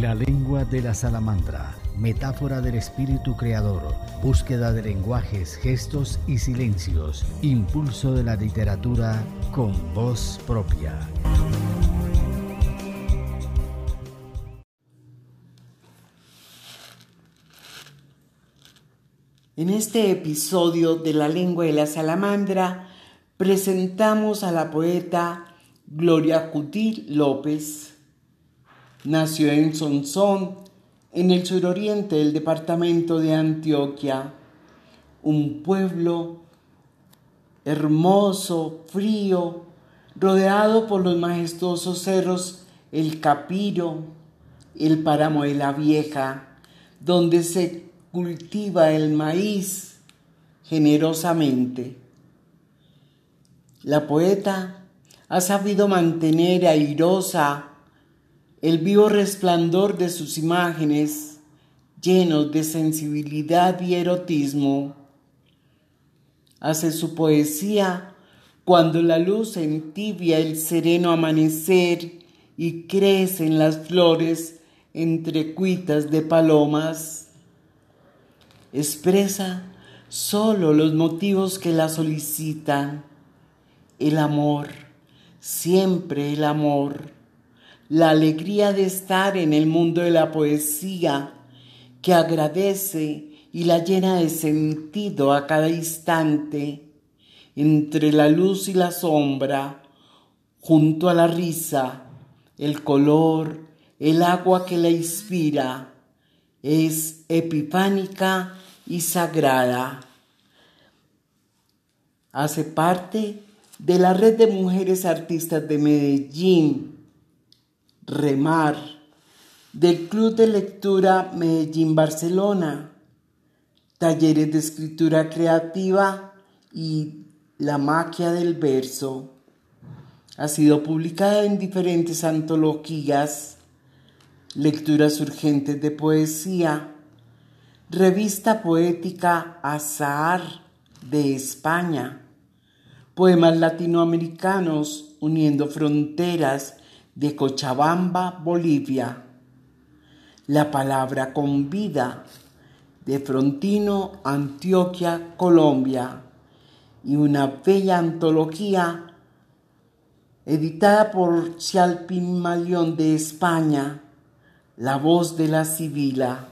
La lengua de la salamandra, metáfora del espíritu creador, búsqueda de lenguajes, gestos y silencios, impulso de la literatura con voz propia. En este episodio de La lengua de la salamandra presentamos a la poeta Gloria Cutil López. Nació en Sonsón, en el suroriente del departamento de Antioquia, un pueblo hermoso, frío, rodeado por los majestuosos cerros El Capiro, el páramo de la Vieja, donde se cultiva el maíz generosamente. La poeta ha sabido mantener airosa el vivo resplandor de sus imágenes llenos de sensibilidad y erotismo. Hace su poesía cuando la luz entibia el sereno amanecer y crecen las flores entre cuitas de palomas. Expresa solo los motivos que la solicitan, el amor, siempre el amor la alegría de estar en el mundo de la poesía, que agradece y la llena de sentido a cada instante, entre la luz y la sombra, junto a la risa, el color, el agua que la inspira, es epifánica y sagrada. Hace parte de la red de mujeres artistas de Medellín, Remar, del Club de Lectura Medellín Barcelona, talleres de escritura creativa y La magia del verso. Ha sido publicada en diferentes antologías, lecturas urgentes de poesía, revista poética Azar de España, poemas latinoamericanos uniendo fronteras de Cochabamba, Bolivia. La palabra con vida de Frontino, Antioquia, Colombia. Y una bella antología editada por Cialpin Malión de España, La voz de la Sibila.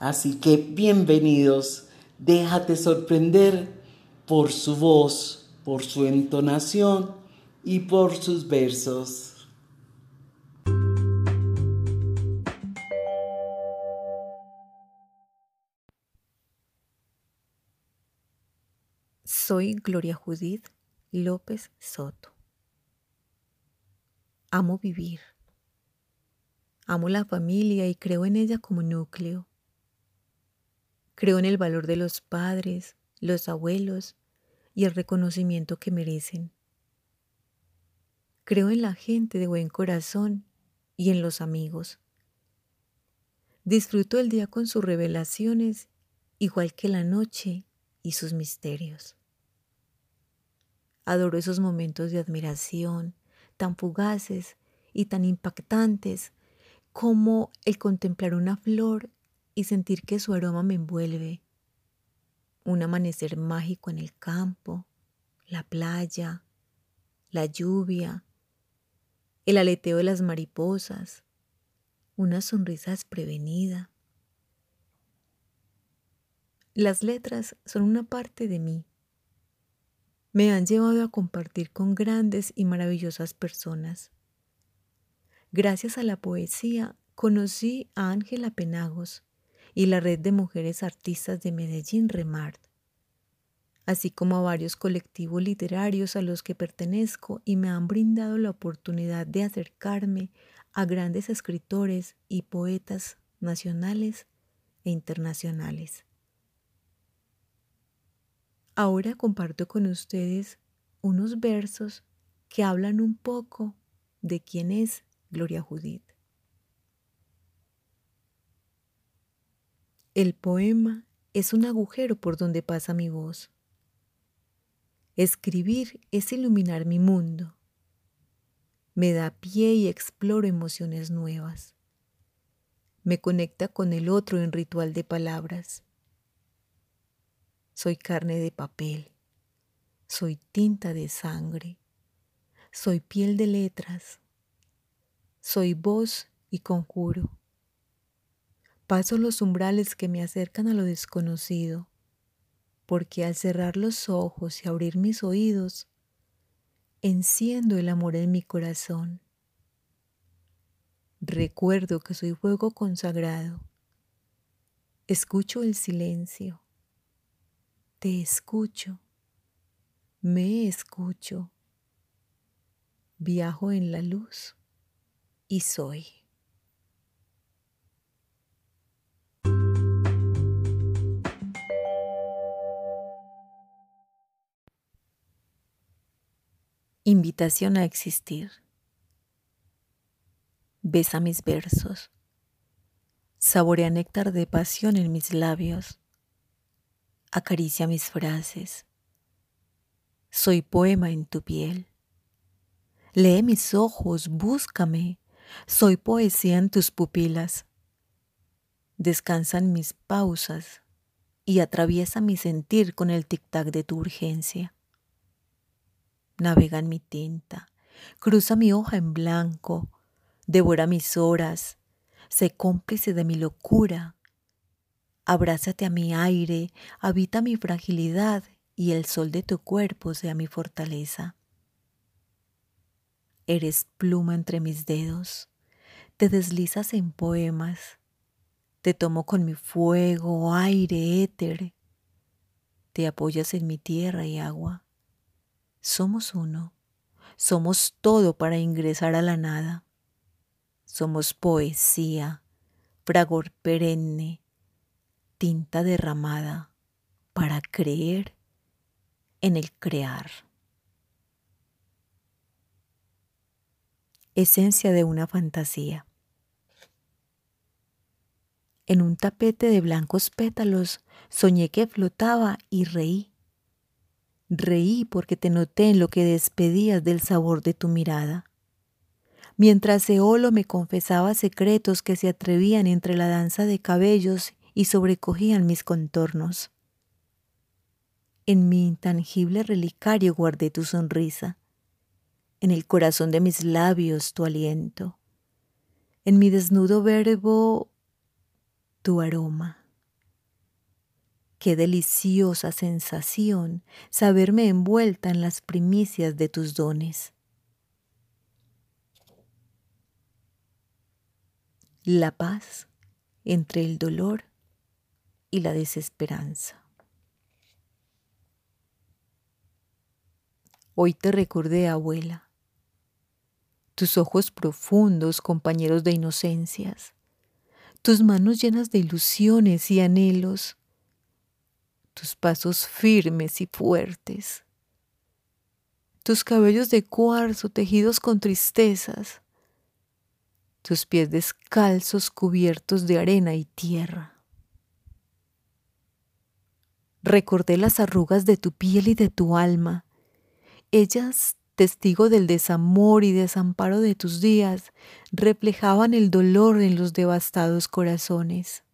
Así que bienvenidos, déjate sorprender por su voz, por su entonación y por sus versos. Soy Gloria Judith López Soto. Amo vivir. Amo la familia y creo en ella como núcleo. Creo en el valor de los padres, los abuelos y el reconocimiento que merecen. Creo en la gente de buen corazón y en los amigos. Disfruto el día con sus revelaciones, igual que la noche y sus misterios. Adoro esos momentos de admiración tan fugaces y tan impactantes como el contemplar una flor y sentir que su aroma me envuelve. Un amanecer mágico en el campo, la playa, la lluvia, el aleteo de las mariposas, una sonrisa desprevenida. Las letras son una parte de mí. Me han llevado a compartir con grandes y maravillosas personas. Gracias a la poesía conocí a Ángela Penagos y la red de mujeres artistas de Medellín Remart así como a varios colectivos literarios a los que pertenezco y me han brindado la oportunidad de acercarme a grandes escritores y poetas nacionales e internacionales. Ahora comparto con ustedes unos versos que hablan un poco de quién es Gloria Judith. El poema es un agujero por donde pasa mi voz Escribir es iluminar mi mundo. Me da pie y exploro emociones nuevas. me conecta con el otro en ritual de palabras. Soy carne de papel, soy tinta de sangre, soy piel de letras, soy voz y conjuro. Paso los umbrales que me acercan a lo desconocido, porque al cerrar los ojos y abrir mis oídos, enciendo el amor en mi corazón. Recuerdo que soy fuego consagrado. Escucho el silencio. Te escucho. Me escucho. Viajo en la luz y soy. Invitación a existir. Besa mis versos. Saborea néctar de pasión en mis labios. Acaricia mis frases. Soy poema en tu piel. Lee mis ojos, búscame. Soy poesía en tus pupilas. Descansan mis pausas y atraviesa mi sentir con el tic-tac de tu urgencia navega en mi tinta, cruza mi hoja en blanco, devora mis horas, sé cómplice de mi locura. Abrázate a mi aire, habita mi fragilidad y el sol de tu cuerpo sea mi fortaleza. Eres pluma entre mis dedos, te deslizas en poemas, te tomo con mi fuego, aire, éter, te apoyas en mi tierra y agua. Somos uno. Somos todo para ingresar a la nada. Somos poesía, fragor perenne, tinta derramada para creer en el crear. Esencia de una fantasía. En un tapete de blancos pétalos soñé que flotaba y reí Reí porque te noté en lo que despedías del sabor de tu mirada. Mientras Eolo me confesaba secretos que se atrevían entre la danza de cabellos y sobrecogían mis contornos. En mi intangible relicario guardé tu sonrisa, en el corazón de mis labios tu aliento, en mi desnudo verbo tu aroma. Qué deliciosa sensación saberme envuelta en las primicias de tus dones. La paz entre el dolor y la desesperanza. Hoy te recordé, abuela, tus ojos profundos, compañeros de inocencias, tus manos llenas de ilusiones y anhelos, tus pasos firmes y fuertes, tus cabellos de cuarzo tejidos con tristezas, tus pies descalzos cubiertos de arena y tierra. Recordé las arrugas de tu piel y de tu alma, ellas testigo del desamor y desamparo de tus días, reflejaban el dolor en los devastados corazones.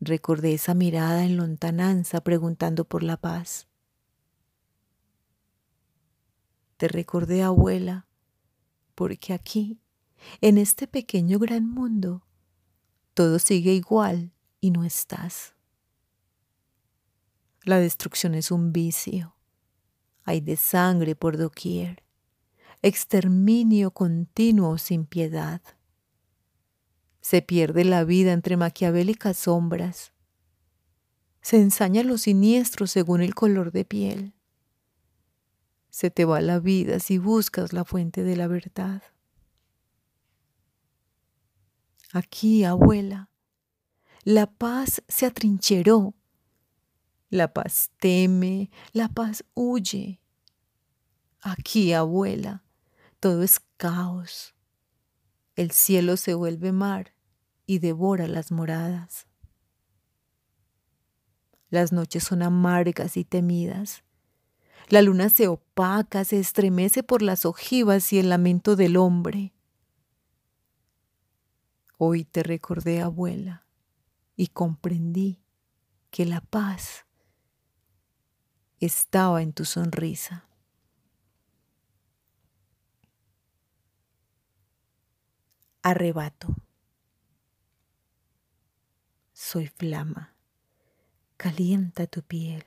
Recordé esa mirada en lontananza preguntando por la paz. Te recordé, abuela, porque aquí, en este pequeño gran mundo, todo sigue igual y no estás. La destrucción es un vicio. Hay de sangre por doquier. Exterminio continuo sin piedad. Se pierde la vida entre maquiavélicas sombras. Se ensaña lo siniestro según el color de piel. Se te va la vida si buscas la fuente de la verdad. Aquí, abuela, la paz se atrincheró. La paz teme, la paz huye. Aquí, abuela, todo es caos. El cielo se vuelve mar y devora las moradas. Las noches son amargas y temidas. La luna se opaca, se estremece por las ojivas y el lamento del hombre. Hoy te recordé, abuela, y comprendí que la paz estaba en tu sonrisa. Arrebato. Soy flama. Calienta tu piel.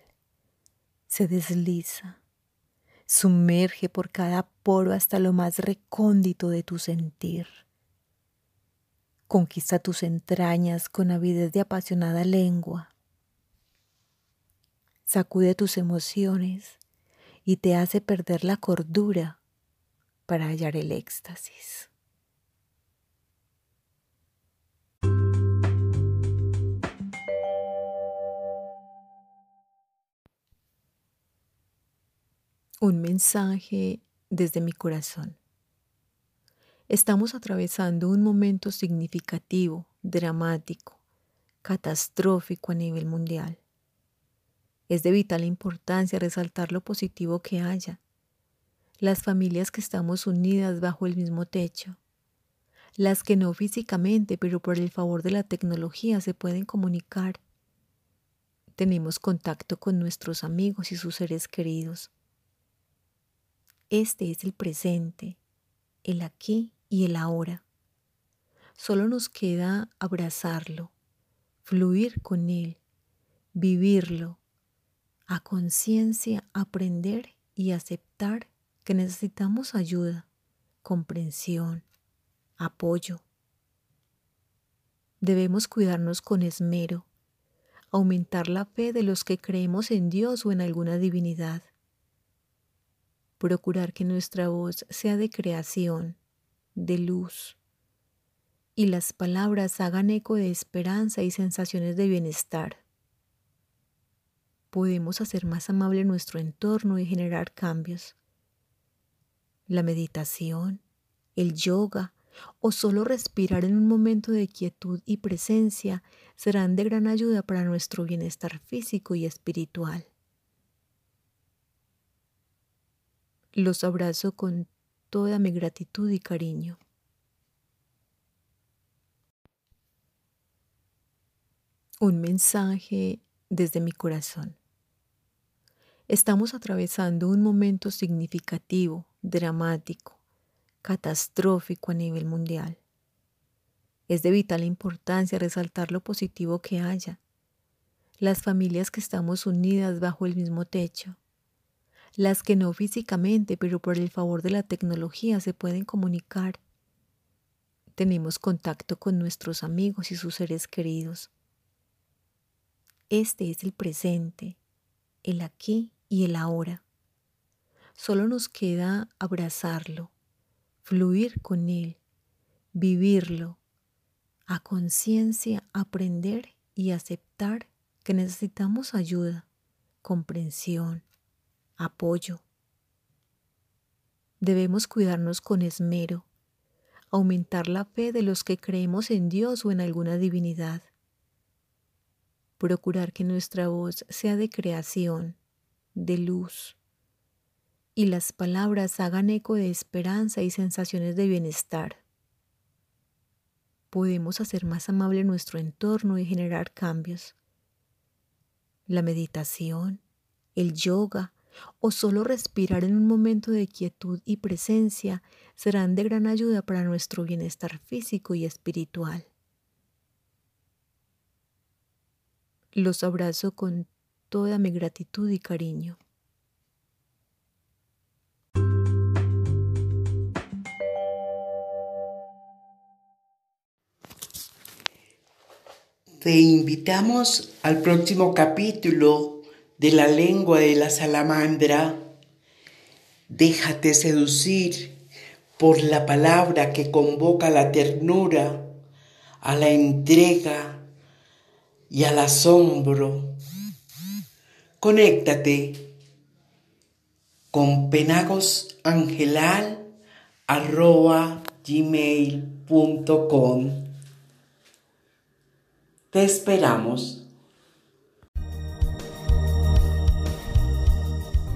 Se desliza. Sumerge por cada poro hasta lo más recóndito de tu sentir. Conquista tus entrañas con avidez de apasionada lengua. Sacude tus emociones y te hace perder la cordura para hallar el éxtasis. Un mensaje desde mi corazón. Estamos atravesando un momento significativo, dramático, catastrófico a nivel mundial. Es de vital importancia resaltar lo positivo que haya. Las familias que estamos unidas bajo el mismo techo. Las que no físicamente, pero por el favor de la tecnología se pueden comunicar. Tenemos contacto con nuestros amigos y sus seres queridos este es el presente, el aquí y el ahora. Solo nos queda abrazarlo, fluir con él, vivirlo, a conciencia aprender y aceptar que necesitamos ayuda, comprensión, apoyo. Debemos cuidarnos con esmero, aumentar la fe de los que creemos en Dios o en alguna divinidad procurar que nuestra voz sea de creación, de luz, y las palabras hagan eco de esperanza y sensaciones de bienestar. Podemos hacer más amable nuestro entorno y generar cambios. La meditación, el yoga o solo respirar en un momento de quietud y presencia serán de gran ayuda para nuestro bienestar físico y espiritual. Los abrazo con toda mi gratitud y cariño. Un mensaje desde mi corazón. Estamos atravesando un momento significativo, dramático, catastrófico a nivel mundial. Es de vital importancia resaltar lo positivo que haya. Las familias que estamos unidas bajo el mismo techo, las que no físicamente, pero por el favor de la tecnología se pueden comunicar. Tenemos contacto con nuestros amigos y sus seres queridos. Este es el presente, el aquí y el ahora. Solo nos queda abrazarlo, fluir con él, vivirlo, a conciencia aprender y aceptar que necesitamos ayuda, comprensión, apoyo. Debemos cuidarnos con esmero, aumentar la fe de los que creemos en Dios o en alguna divinidad, procurar que nuestra voz sea de creación, de luz, y las palabras hagan eco de esperanza y sensaciones de bienestar. Podemos hacer más amable nuestro entorno y generar cambios. La meditación, el yoga, o solo respirar en un momento de quietud y presencia serán de gran ayuda para nuestro bienestar físico y espiritual. Los abrazo con toda mi gratitud y cariño. Te invitamos al próximo capítulo de la lengua de la salamandra, déjate seducir por la palabra que convoca la ternura, a la entrega y al asombro. Conéctate con penagosangelal.gmail.com Te esperamos.